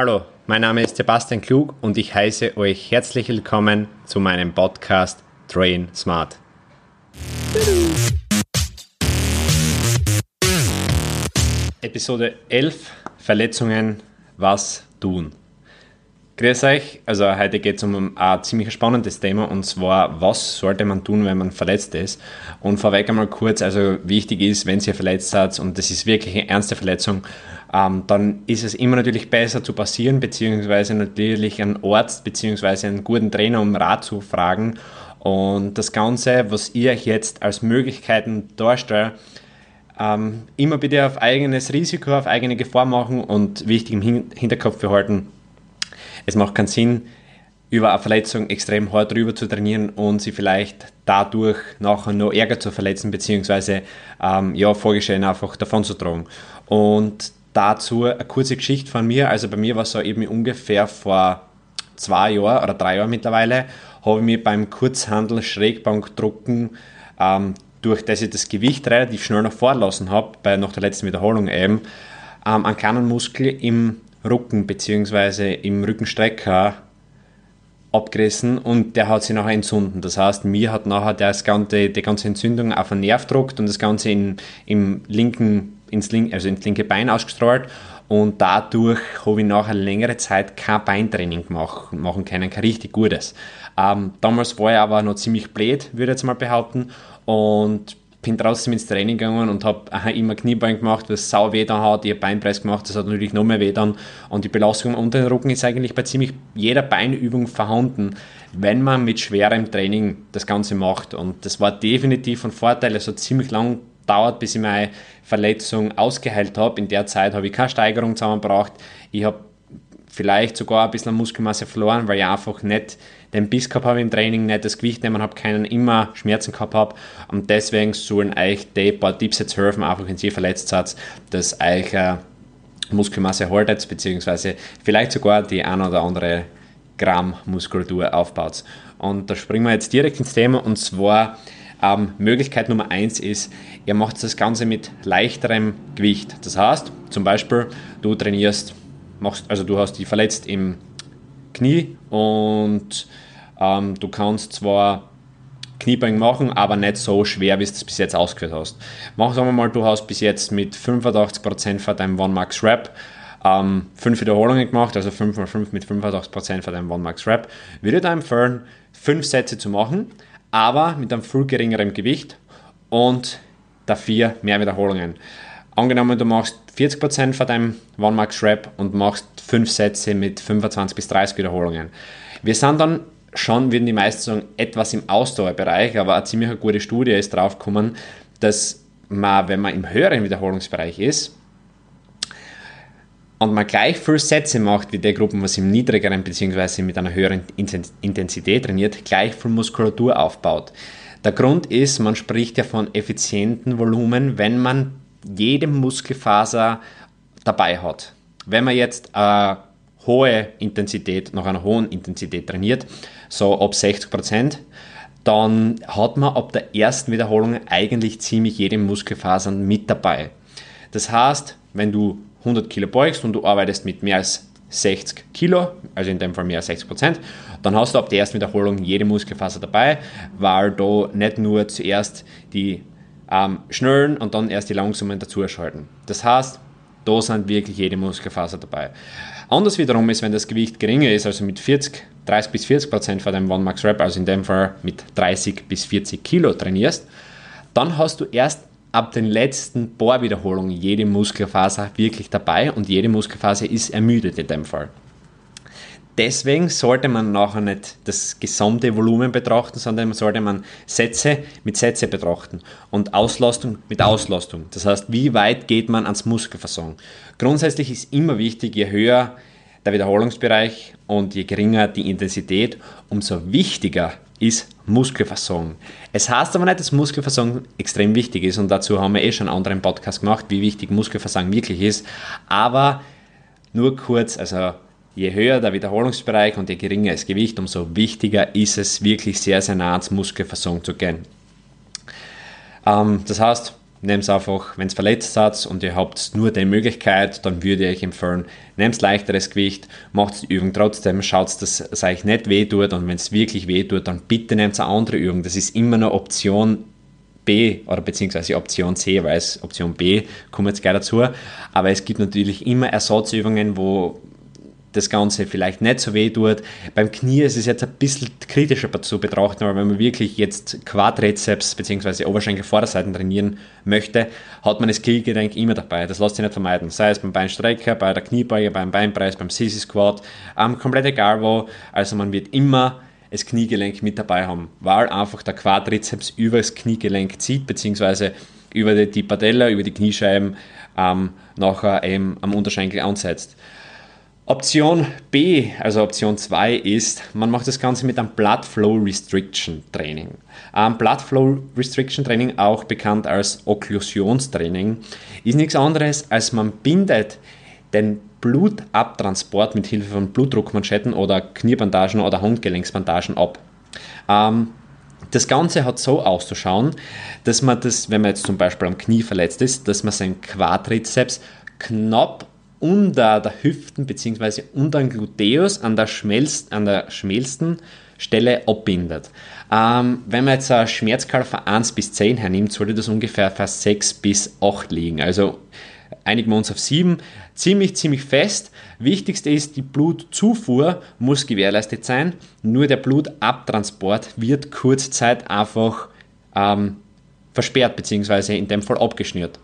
Hallo, mein Name ist Sebastian Klug und ich heiße euch herzlich willkommen zu meinem Podcast Train Smart. Episode 11 Verletzungen, was tun? Grüß euch, also heute geht es um ein ziemlich spannendes Thema und zwar, was sollte man tun, wenn man verletzt ist? Und vorweg einmal kurz, also wichtig ist, wenn ihr verletzt seid und das ist wirklich eine ernste Verletzung, ähm, dann ist es immer natürlich besser zu passieren, beziehungsweise natürlich einen Arzt, beziehungsweise einen guten Trainer um Rat zu fragen. Und das Ganze, was ich euch jetzt als Möglichkeiten darstelle, ähm, immer bitte auf eigenes Risiko, auf eigene Gefahr machen und wichtig im Hinterkopf behalten, es macht keinen Sinn, über eine Verletzung extrem hart drüber zu trainieren und sie vielleicht dadurch nachher noch ärger zu verletzen, beziehungsweise ähm, ja, Folgeschäden einfach davon zu tragen. Und dazu eine kurze Geschichte von mir. Also bei mir war es so eben ungefähr vor zwei Jahren oder drei Jahren mittlerweile, habe ich mir beim Kurzhandel Schrägbankdrucken, ähm, durch das ich das Gewicht relativ schnell noch vorlassen habe, bei nach der letzten Wiederholung eben, ähm, einen kleinen Muskel im Rücken bzw. im Rückenstrecker abgerissen und der hat sich nachher entzünden. Das heißt, mir hat nachher das ganze, die ganze Entzündung auf den Nerv gedruckt und das Ganze in, im linken, ins, link, also ins linke Bein ausgestrahlt und dadurch habe ich nachher längere Zeit kein Beintraining gemacht, machen können, kein richtig gutes. Ähm, damals war ich aber noch ziemlich blöd, würde ich jetzt mal behaupten und bin trotzdem ins Training gegangen und habe immer Kniebein gemacht, was sau weh dann hat. Ich habe Beinpress gemacht, das hat natürlich noch mehr weh dann. Und die Belastung unter den Rücken ist eigentlich bei ziemlich jeder Beinübung vorhanden, wenn man mit schwerem Training das Ganze macht. Und das war definitiv ein Vorteil. Es hat ziemlich lang dauert, bis ich meine Verletzung ausgeheilt habe. In der Zeit habe ich keine Steigerung zusammengebracht. Ich habe vielleicht sogar ein bisschen Muskelmasse verloren, weil ich einfach nicht den Biss gehabt habe im Training, nicht das Gewicht nehmen habe, keinen immer Schmerzen gehabt habe. Und deswegen sollen euch die paar Tipps jetzt helfen, einfach wenn ihr verletzt seid, dass euch äh, Muskelmasse haltet, beziehungsweise vielleicht sogar die ein oder andere Gramm Muskulatur aufbaut. Und da springen wir jetzt direkt ins Thema und zwar ähm, Möglichkeit Nummer eins ist, ihr macht das Ganze mit leichterem Gewicht. Das heißt, zum Beispiel, du trainierst, machst, also du hast dich verletzt im Knie und ähm, du kannst zwar Kniebein machen, aber nicht so schwer, wie du es bis jetzt ausgeführt hast. Mach sagen wir mal, du hast bis jetzt mit 85% von deinem One Max Rap ähm, 5 Wiederholungen gemacht, also 5 mal 5 mit 85% von deinem One Max Rap. Würde dir empfehlen, 5 Sätze zu machen, aber mit einem viel geringeren Gewicht und dafür mehr Wiederholungen. Angenommen, du machst 40% von deinem One Max Rap und machst 5 Sätze mit 25 bis 30 Wiederholungen. Wir sind dann schon, würden die meisten sagen, etwas im Ausdauerbereich, aber eine ziemlich gute Studie ist drauf gekommen, dass man, wenn man im höheren Wiederholungsbereich ist, und man gleich viele Sätze macht wie der Gruppen, was im niedrigeren bzw. mit einer höheren Intensität trainiert, gleich viel Muskulatur aufbaut. Der Grund ist, man spricht ja von effizienten Volumen, wenn man jede Muskelfaser dabei hat. Wenn man jetzt eine hohe Intensität, nach einer hohen Intensität trainiert, so ab 60 Prozent, dann hat man ab der ersten Wiederholung eigentlich ziemlich jede Muskelfaser mit dabei. Das heißt, wenn du 100 Kilo beugst und du arbeitest mit mehr als 60 Kilo, also in dem Fall mehr als 60 Prozent, dann hast du ab der ersten Wiederholung jede Muskelfaser dabei, weil da nicht nur zuerst die ähm, schnellen und dann erst die langsamen dazuschalten. Das heißt, da sind wirklich jede Muskelfaser dabei. Anders wiederum ist, wenn das Gewicht geringer ist, also mit 40, 30 bis 40 Prozent von deinem One Max Rep, also in dem Fall mit 30 bis 40 Kilo trainierst, dann hast du erst ab den letzten paar Wiederholungen jede Muskelfaser wirklich dabei und jede Muskelfaser ist ermüdet in dem Fall. Deswegen sollte man nachher nicht das gesamte Volumen betrachten, sondern sollte man Sätze mit Sätze betrachten und Auslastung mit Auslastung. Das heißt, wie weit geht man ans Muskelversagen? Grundsätzlich ist immer wichtig, je höher der Wiederholungsbereich und je geringer die Intensität, umso wichtiger ist Muskelversagen. Es heißt aber nicht, dass Muskelversagen extrem wichtig ist und dazu haben wir eh schon einen anderen Podcast gemacht, wie wichtig Muskelversagen wirklich ist. Aber nur kurz, also je höher der Wiederholungsbereich und je geringer das Gewicht, umso wichtiger ist es wirklich sehr, sehr nah ans Muskelversagen zu gehen. Ähm, das heißt, nehmt es einfach, wenn es verletzt seid und ihr habt nur die Möglichkeit, dann würde ich euch empfehlen, nehmt leichteres Gewicht, macht die Übung trotzdem, schaut, dass es euch nicht weh tut und wenn es wirklich weh tut, dann bitte nehmt eine andere Übung. Das ist immer eine Option B oder beziehungsweise Option C, weil es Option B kommt jetzt gleich dazu. Aber es gibt natürlich immer Ersatzübungen, wo das Ganze vielleicht nicht so weh tut. Beim Knie ist es jetzt ein bisschen kritischer zu betrachten, aber wenn man wirklich jetzt Quadrizeps bzw. Oberschenkel-Vorderseiten trainieren möchte, hat man das Kniegelenk immer dabei. Das lässt sich nicht vermeiden. Sei es beim Beinstrecker, bei der Kniebeuge, beim Beinpreis, beim Sissy Squat, ähm, komplett egal wo. Also man wird immer das Kniegelenk mit dabei haben, weil einfach der Quadrizeps über das Kniegelenk zieht, beziehungsweise über die, die Patella, über die Kniescheiben ähm, nachher eben am Unterschenkel ansetzt. Option B, also Option 2 ist, man macht das Ganze mit einem Blood Flow Restriction Training. Ähm, Blood Flow Restriction Training, auch bekannt als Okklusionstraining, ist nichts anderes, als man bindet den Blutabtransport mit Hilfe von Blutdruckmanschetten oder Kniebandagen oder Handgelenksbandagen ab. Ähm, das Ganze hat so auszuschauen, dass man das, wenn man jetzt zum Beispiel am Knie verletzt ist, dass man seinen Quadrizeps knapp unter der Hüften bzw. unter dem Gluteus an der, schmelst, an der schmelsten Stelle abbindet. Ähm, wenn man jetzt eine Schmerzskala von 1 bis 10 hernimmt, sollte das ungefähr für 6 bis 8 liegen. Also einigen wir uns auf 7. Ziemlich, ziemlich fest. Wichtigste ist, die Blutzufuhr muss gewährleistet sein. Nur der Blutabtransport wird kurzzeit einfach ähm, versperrt bzw. in dem Fall abgeschnürt.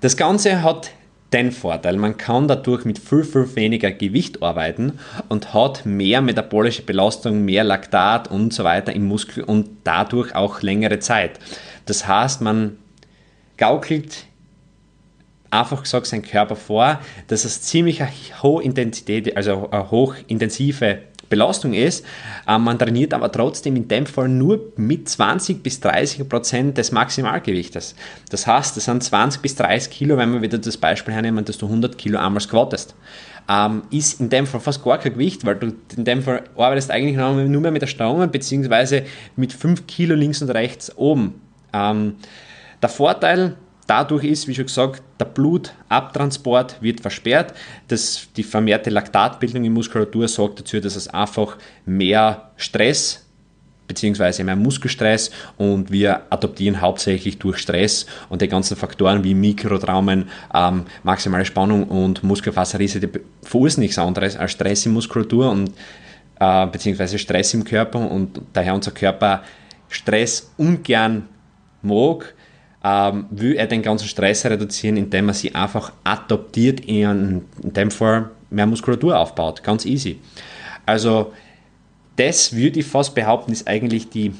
Das Ganze hat den Vorteil, man kann dadurch mit viel, viel weniger Gewicht arbeiten und hat mehr metabolische Belastung, mehr Laktat und so weiter im Muskel und dadurch auch längere Zeit. Das heißt, man gaukelt einfach gesagt seinen Körper vor, dass es ziemlich hohe Intensität, also eine hochintensive Belastung ist. Ähm, man trainiert aber trotzdem in dem Fall nur mit 20 bis 30 Prozent des Maximalgewichtes. Das heißt, das sind 20 bis 30 Kilo, wenn wir wieder das Beispiel hernehmen, dass du 100 Kilo einmal squattest. Ähm, ist in dem Fall fast gar kein Gewicht, weil du in dem Fall arbeitest eigentlich nur mehr mit der Stange beziehungsweise mit 5 Kilo links und rechts oben. Ähm, der Vorteil Dadurch ist, wie schon gesagt, der Blutabtransport wird versperrt. Das, die vermehrte Laktatbildung in Muskulatur sorgt dazu, dass es einfach mehr Stress bzw. mehr Muskelstress und wir adoptieren hauptsächlich durch Stress und die ganzen Faktoren wie Mikrotraumen, ähm, maximale Spannung und Muskelfaserrisse, die verursachen nichts anderes als Stress in Muskulatur und äh, beziehungsweise Stress im Körper und daher unser Körper Stress ungern mag, ähm, will er den ganzen Stress reduzieren, indem er sie einfach adoptiert, in, in dem Fall mehr Muskulatur aufbaut. Ganz easy. Also das würde ich fast behaupten, ist eigentlich die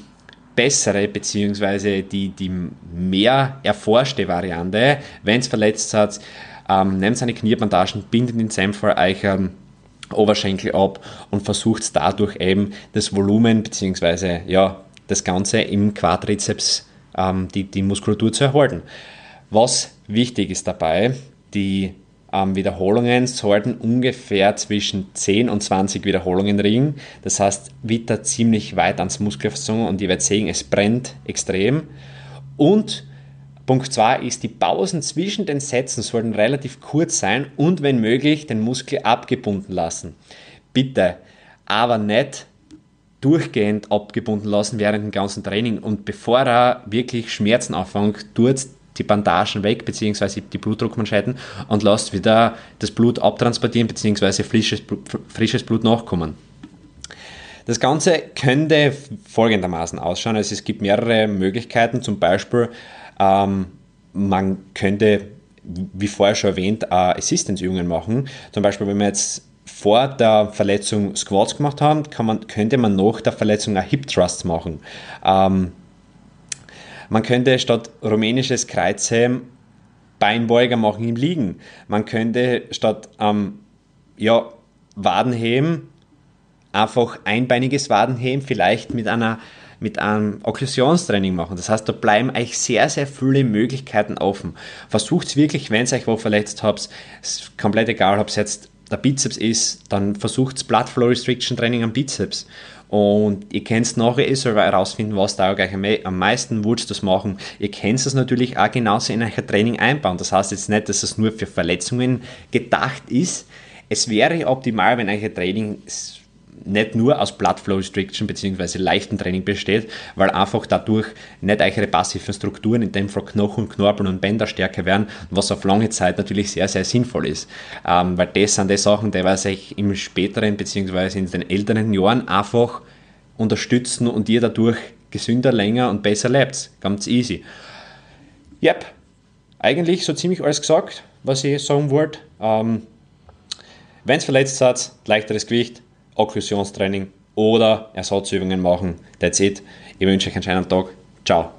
bessere bzw. die, die mehr erforschte Variante. Wenn es verletzt hat, ähm, nehmt seine Kniebandagen, bindet Fall euch ähm, Oberschenkel ab und versucht dadurch eben das Volumen bzw. Ja, das Ganze im Quadrizeps ähm, die, die Muskulatur zu erhalten. Was wichtig ist dabei, die ähm, Wiederholungen sollten ungefähr zwischen 10 und 20 Wiederholungen liegen. Das heißt, wieder ziemlich weit ans Muskelversorgung und ihr werdet sehen, es brennt extrem. Und Punkt 2 ist, die Pausen zwischen den Sätzen sollten relativ kurz sein und wenn möglich den Muskel abgebunden lassen. Bitte, aber nicht durchgehend abgebunden lassen während dem ganzen Training und bevor er wirklich Schmerzen anfängt, tut die Bandagen weg, beziehungsweise die Blutdruckmanschetten und lasst wieder das Blut abtransportieren, beziehungsweise frisches, frisches Blut nachkommen. Das Ganze könnte folgendermaßen ausschauen. Also es gibt mehrere Möglichkeiten, zum Beispiel ähm, man könnte, wie vorher schon erwähnt, äh, Assistance-Übungen machen. Zum Beispiel, wenn man jetzt vor der Verletzung Squats gemacht haben, man, könnte man nach der Verletzung ein Hip Thrust machen. Ähm, man könnte statt rumänisches Kreuzheben Beinbeuger machen im Liegen. Man könnte statt ähm, ja, Wadenheben einfach einbeiniges Wadenheben vielleicht mit einer mit einem Okklusionstraining machen. Das heißt, da bleiben euch sehr, sehr viele Möglichkeiten offen. Versucht es wirklich, wenn ihr euch wo verletzt habt, ist komplett egal, ob es jetzt der Bizeps ist, dann versucht Blood Flow Restriction Training am Bizeps. Und ihr könnt es nachher eh selber herausfinden, was da euch am meisten wurscht das machen. Ihr könnt es natürlich auch genauso in euer Training einbauen. Das heißt jetzt nicht, dass es nur für Verletzungen gedacht ist. Es wäre optimal, wenn euer Training nicht nur aus Blood Flow Restriction bzw. leichten Training besteht, weil einfach dadurch nicht eure passiven Strukturen, in dem Fall Knochen, Knorpel und Bänder stärker werden, was auf lange Zeit natürlich sehr, sehr sinnvoll ist. Ähm, weil das sind die Sachen, die was euch im späteren bzw. in den älteren Jahren einfach unterstützen und ihr dadurch gesünder, länger und besser lebt. Ganz easy. Yep, eigentlich so ziemlich alles gesagt, was ich sagen wollte. Ähm, Wenn es verletzt seid, leichteres Gewicht, Okklusionstraining oder Ersatzübungen machen. That's it. Ich wünsche euch einen schönen Tag. Ciao.